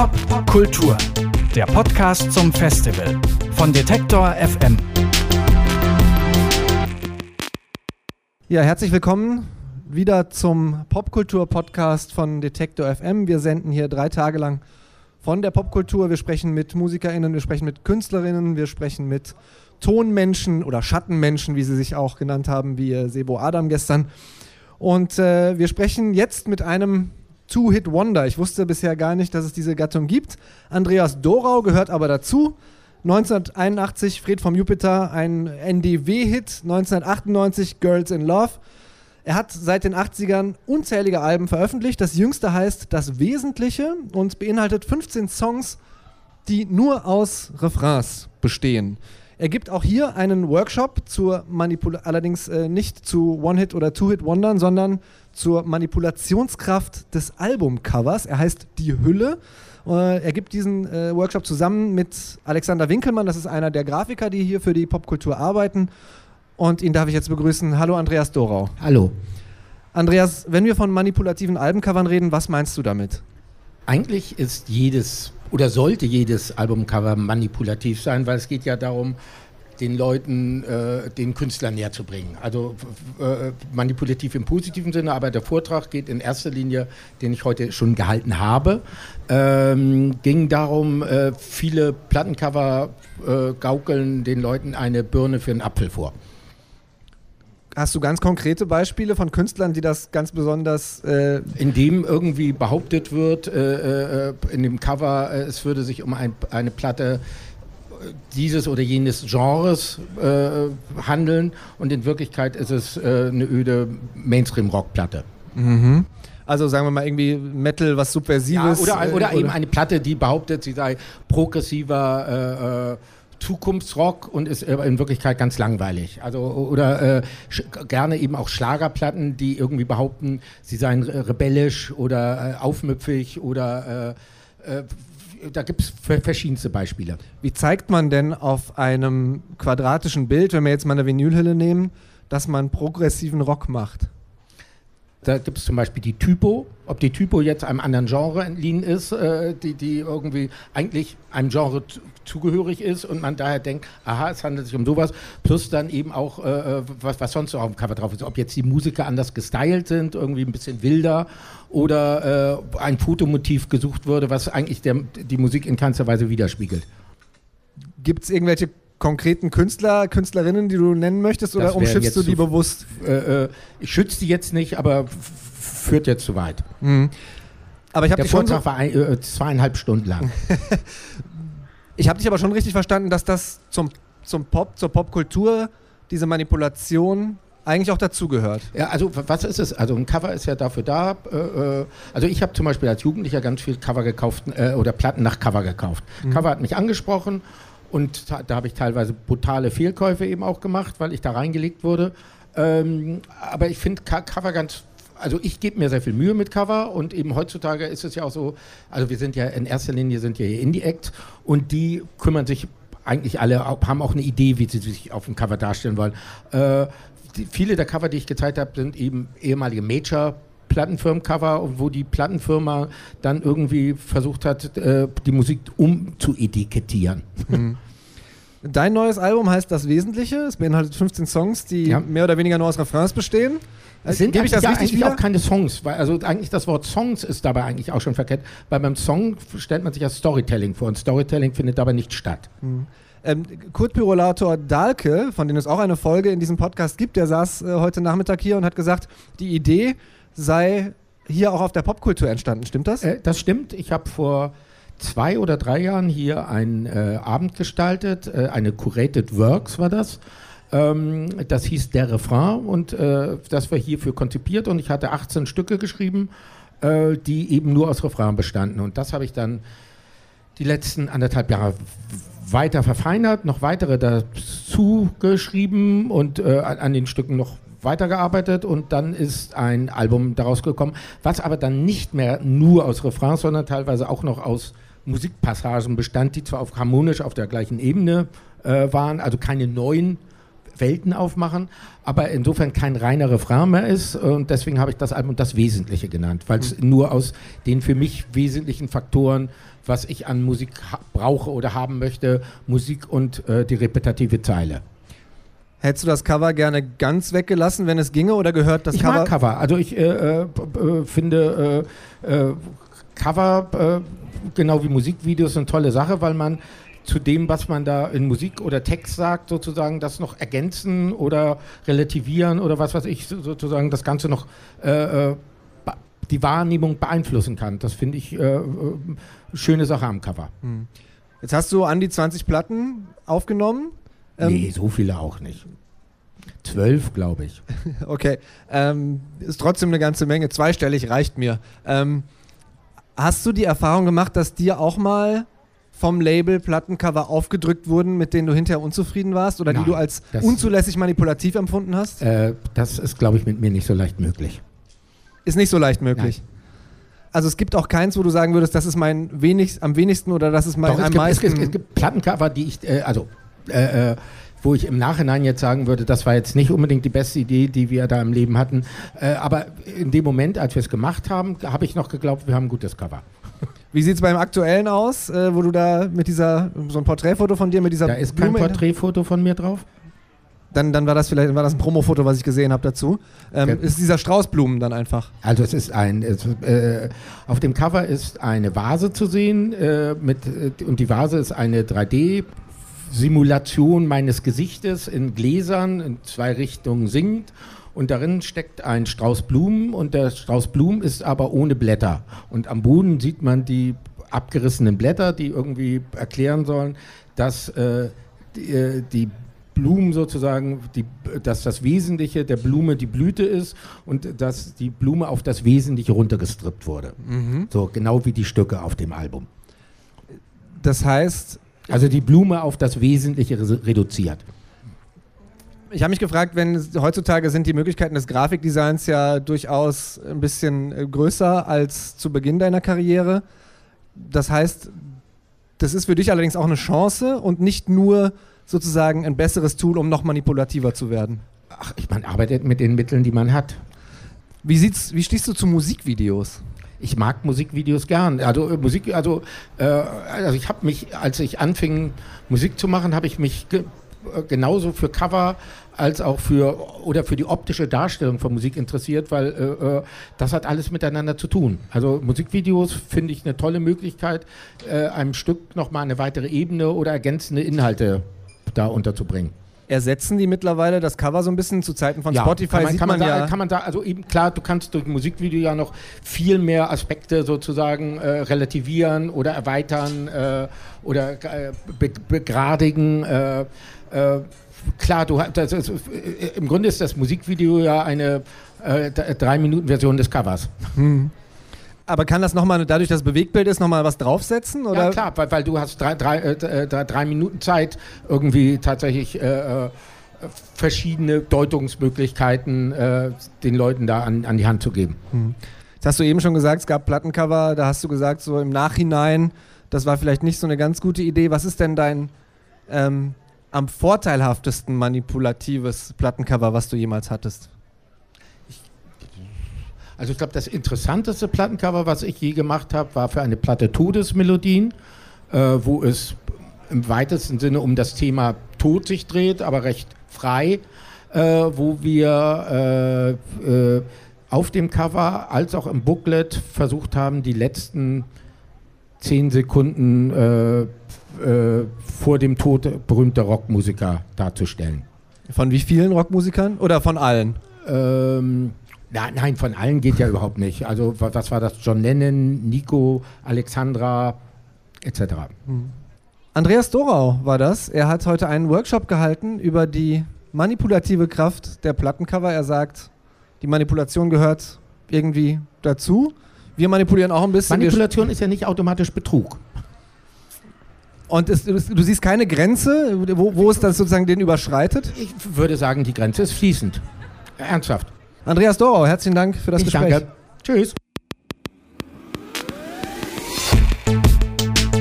Pop Kultur, der Podcast zum Festival von Detektor FM. Ja, herzlich willkommen wieder zum Popkultur-Podcast von Detektor FM. Wir senden hier drei Tage lang von der Popkultur. Wir sprechen mit MusikerInnen, wir sprechen mit KünstlerInnen, wir sprechen mit Tonmenschen oder Schattenmenschen, wie sie sich auch genannt haben, wie Sebo Adam gestern. Und äh, wir sprechen jetzt mit einem Two-Hit-Wonder. Ich wusste bisher gar nicht, dass es diese Gattung gibt. Andreas Dorau gehört aber dazu. 1981 Fred vom Jupiter, ein NDW-Hit. 1998 Girls in Love. Er hat seit den 80ern unzählige Alben veröffentlicht. Das jüngste heißt Das Wesentliche und beinhaltet 15 Songs, die nur aus Refrains bestehen. Er gibt auch hier einen Workshop zur Manipulation, allerdings äh, nicht zu One-Hit- oder Two-Hit-Wondern, sondern zur Manipulationskraft des Albumcovers. Er heißt Die Hülle. Äh, er gibt diesen äh, Workshop zusammen mit Alexander Winkelmann, das ist einer der Grafiker, die hier für die Popkultur arbeiten. Und ihn darf ich jetzt begrüßen. Hallo Andreas Dorau. Hallo. Andreas, wenn wir von manipulativen Albencovern reden, was meinst du damit? Eigentlich ist jedes oder sollte jedes Albumcover manipulativ sein, weil es geht ja darum, den Leuten, äh, den Künstlern näher zu bringen. Also äh, manipulativ im positiven Sinne, aber der Vortrag geht in erster Linie, den ich heute schon gehalten habe, ähm, ging darum, äh, viele Plattencover äh, gaukeln den Leuten eine Birne für einen Apfel vor. Hast du ganz konkrete Beispiele von Künstlern, die das ganz besonders. Äh in dem irgendwie behauptet wird, äh, äh, in dem Cover, äh, es würde sich um ein, eine Platte dieses oder jenes Genres äh, handeln und in Wirklichkeit ist es äh, eine öde Mainstream-Rock-Platte. Mhm. Also sagen wir mal irgendwie Metal, was Subversives. Ja, oder, oder, oder, eben eine Platte, die behauptet, sie sei progressiver Zukunftsrock und ist in Wirklichkeit ganz langweilig. Also oder äh, gerne eben auch Schlagerplatten, die irgendwie behaupten, sie seien rebellisch oder äh, aufmüpfig oder äh, äh da gibt es verschiedenste Beispiele. Wie zeigt man denn auf einem quadratischen Bild, wenn wir jetzt mal eine Vinylhülle nehmen, dass man progressiven Rock macht? Da gibt es zum Beispiel die Typo. Ob die Typo jetzt einem anderen Genre entliehen ist, äh, die, die irgendwie eigentlich einem Genre zugehörig ist und man daher denkt, aha, es handelt sich um sowas. Plus dann eben auch, äh, äh was, was sonst noch auf dem Cover drauf ist. Ob jetzt die Musiker anders gestylt sind, irgendwie ein bisschen wilder oder äh, ein Fotomotiv gesucht wurde, was eigentlich der, die Musik in keinster Weise widerspiegelt. Gibt es irgendwelche konkreten Künstler, Künstlerinnen, die du nennen möchtest, oder umschiffst du die bewusst? Äh, äh, ich schütze die jetzt nicht, aber führt jetzt zu weit. Mhm. Aber ich Der Vortrag so war ein, äh, zweieinhalb Stunden lang. ich habe dich aber schon richtig verstanden, dass das zum, zum Pop, zur Popkultur, diese Manipulation eigentlich auch dazugehört. Ja, also was ist es? Also ein Cover ist ja dafür da. Äh, äh also ich habe zum Beispiel als Jugendlicher ganz viel Cover gekauft äh, oder Platten nach Cover gekauft. Mhm. Cover hat mich angesprochen und da habe ich teilweise brutale Fehlkäufe eben auch gemacht, weil ich da reingelegt wurde. Ähm, aber ich finde Cover ganz also ich gebe mir sehr viel Mühe mit Cover und eben heutzutage ist es ja auch so, also wir sind ja in erster Linie sind ja hier Indie-Act und die kümmern sich eigentlich alle, haben auch eine Idee, wie sie sich auf dem Cover darstellen wollen. Äh, die, viele der Cover, die ich gezeigt habe, sind eben ehemalige Major Plattenfirmencover, wo die Plattenfirma dann irgendwie versucht hat, äh, die Musik umzuetikettieren. Mhm. Dein neues Album heißt Das Wesentliche. Es beinhaltet 15 Songs, die ja. mehr oder weniger nur aus Refrains bestehen. Es sind ich das ja eigentlich wieder? auch keine Songs, weil also eigentlich das Wort Songs ist dabei eigentlich auch schon verkehrt, weil beim Song stellt man sich ja Storytelling vor und Storytelling findet dabei nicht statt. Mhm. Ähm, Kurt Pyrolator Dahlke, von dem es auch eine Folge in diesem Podcast gibt, der saß äh, heute Nachmittag hier und hat gesagt, die Idee sei hier auch auf der Popkultur entstanden. Stimmt das? Äh, das stimmt. Ich habe vor zwei oder drei Jahren hier einen äh, Abend gestaltet, äh, eine Curated Works war das. Ähm, das hieß Der Refrain und äh, das war hierfür konzipiert und ich hatte 18 Stücke geschrieben, äh, die eben nur aus Refrain bestanden. Und das habe ich dann die letzten anderthalb Jahre weiter verfeinert, noch weitere dazu geschrieben und äh, an den Stücken noch weitergearbeitet und dann ist ein Album daraus gekommen, was aber dann nicht mehr nur aus Refrains, sondern teilweise auch noch aus Musikpassagen bestand, die zwar auf harmonisch auf der gleichen Ebene äh, waren, also keine neuen Welten aufmachen, aber insofern kein reiner Refrain mehr ist. Und deswegen habe ich das Album das Wesentliche genannt, weil es mhm. nur aus den für mich wesentlichen Faktoren, was ich an Musik brauche oder haben möchte, Musik und äh, die repetitive Zeile. Hättest du das Cover gerne ganz weggelassen, wenn es ginge, oder gehört das ich Cover? Ich mag Cover. Also ich äh, äh, finde äh, äh, Cover, äh, genau wie Musikvideos, eine tolle Sache, weil man zu dem, was man da in Musik oder Text sagt, sozusagen das noch ergänzen oder relativieren oder was weiß ich, sozusagen das Ganze noch äh, die Wahrnehmung beeinflussen kann. Das finde ich äh, schöne Sache am Cover. Hm. Jetzt hast du an die 20 Platten aufgenommen. Ähm, nee, so viele auch nicht. Zwölf, glaube ich. okay. Ähm, ist trotzdem eine ganze Menge. Zweistellig reicht mir. Ähm, hast du die Erfahrung gemacht, dass dir auch mal vom Label Plattencover aufgedrückt wurden, mit denen du hinterher unzufrieden warst oder Nein, die du als unzulässig manipulativ empfunden hast? Äh, das ist, glaube ich, mit mir nicht so leicht möglich. Ist nicht so leicht möglich. Nein. Also es gibt auch keins, wo du sagen würdest, das ist mein wenig, am wenigsten oder das ist mein Doch, am es gibt, meisten. Es, es, es gibt Plattencover, die ich, äh, also äh, äh, wo ich im Nachhinein jetzt sagen würde, das war jetzt nicht unbedingt die beste Idee, die wir da im Leben hatten. Äh, aber in dem Moment, als wir es gemacht haben, habe ich noch geglaubt, wir haben ein gutes Cover. Wie sieht es beim aktuellen aus, äh, wo du da mit dieser, so ein Porträtfoto von dir mit dieser Da ist kein Porträtfoto von mir drauf. Dann, dann war das vielleicht war das ein Promofoto, was ich gesehen habe dazu. Ähm, okay. Ist dieser Straußblumen dann einfach? Also es ist ein, es, äh, auf dem Cover ist eine Vase zu sehen äh, mit, äh, und die Vase ist eine 3D Simulation meines Gesichtes in Gläsern in zwei Richtungen singt und darin steckt ein Strauß Blumen und der Strauß Blumen ist aber ohne Blätter und am Boden sieht man die abgerissenen Blätter, die irgendwie erklären sollen, dass äh, die, äh, die Blumen sozusagen, die, dass das Wesentliche der Blume die Blüte ist und dass die Blume auf das Wesentliche runtergestrippt wurde. Mhm. So genau wie die Stücke auf dem Album. Das heißt, also die Blume auf das Wesentliche reduziert. Ich habe mich gefragt, wenn heutzutage sind die Möglichkeiten des Grafikdesigns ja durchaus ein bisschen äh, größer als zu Beginn deiner Karriere. Das heißt, das ist für dich allerdings auch eine Chance und nicht nur sozusagen ein besseres Tool, um noch manipulativer zu werden. Ach, ich man arbeitet mit den Mitteln, die man hat. Wie, sieht's, wie stehst du zu Musikvideos? Ich mag Musikvideos gern. Also äh, Musik, also, äh, also ich habe mich, als ich anfing Musik zu machen, habe ich mich ge äh, genauso für Cover als auch für oder für die optische Darstellung von Musik interessiert, weil äh, äh das hat alles miteinander zu tun. Also Musikvideos finde ich eine tolle Möglichkeit, äh, einem Stück nochmal eine weitere Ebene oder ergänzende Inhalte da unterzubringen ersetzen die mittlerweile? Das Cover so ein bisschen zu Zeiten von ja, Spotify kann man, sieht kann man, man da, ja. kann man da also eben klar du kannst durch Musikvideo ja noch viel mehr Aspekte sozusagen äh, relativieren oder erweitern äh, oder äh, be begradigen äh, äh, klar du das ist, äh, im Grunde ist das Musikvideo ja eine drei Minuten Version des Covers. Hm. Aber kann das nochmal, dadurch, dass es Bewegtbild ist, nochmal was draufsetzen? Oder? Ja, klar, weil, weil du hast drei, drei, äh, drei, drei Minuten Zeit, irgendwie tatsächlich äh, äh, verschiedene Deutungsmöglichkeiten äh, den Leuten da an, an die Hand zu geben. Hm. Jetzt hast du eben schon gesagt, es gab Plattencover, da hast du gesagt, so im Nachhinein, das war vielleicht nicht so eine ganz gute Idee. Was ist denn dein ähm, am vorteilhaftesten manipulatives Plattencover, was du jemals hattest? Also ich glaube, das interessanteste Plattencover, was ich je gemacht habe, war für eine Platte Todesmelodien, äh, wo es im weitesten Sinne um das Thema Tod sich dreht, aber recht frei, äh, wo wir äh, äh auf dem Cover als auch im Booklet versucht haben, die letzten zehn Sekunden äh, äh, vor dem Tod berühmter Rockmusiker darzustellen. Von wie vielen Rockmusikern oder von allen? Ähm, Nein, nein, von allen geht ja überhaupt nicht. Also was war das? John Lennon, Nico, Alexandra etc. Hm. Andreas Dorau war das. Er hat heute einen Workshop gehalten über die manipulative Kraft der Plattencover. Er sagt, die Manipulation gehört irgendwie dazu. Wir manipulieren auch ein bisschen. Manipulation ist ja nicht automatisch Betrug. Und es, du, du, siehst keine Grenze, wo, wo es das sozusagen den überschreitet? Ich würde sagen, die Grenze ist fließend. Ernsthaft. Andreas Dorau, herzlichen Dank für das ich Gespräch. Danke. Tschüss.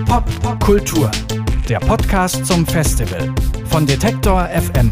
Pop, Pop Kultur, der Podcast zum Festival von Detektor FM.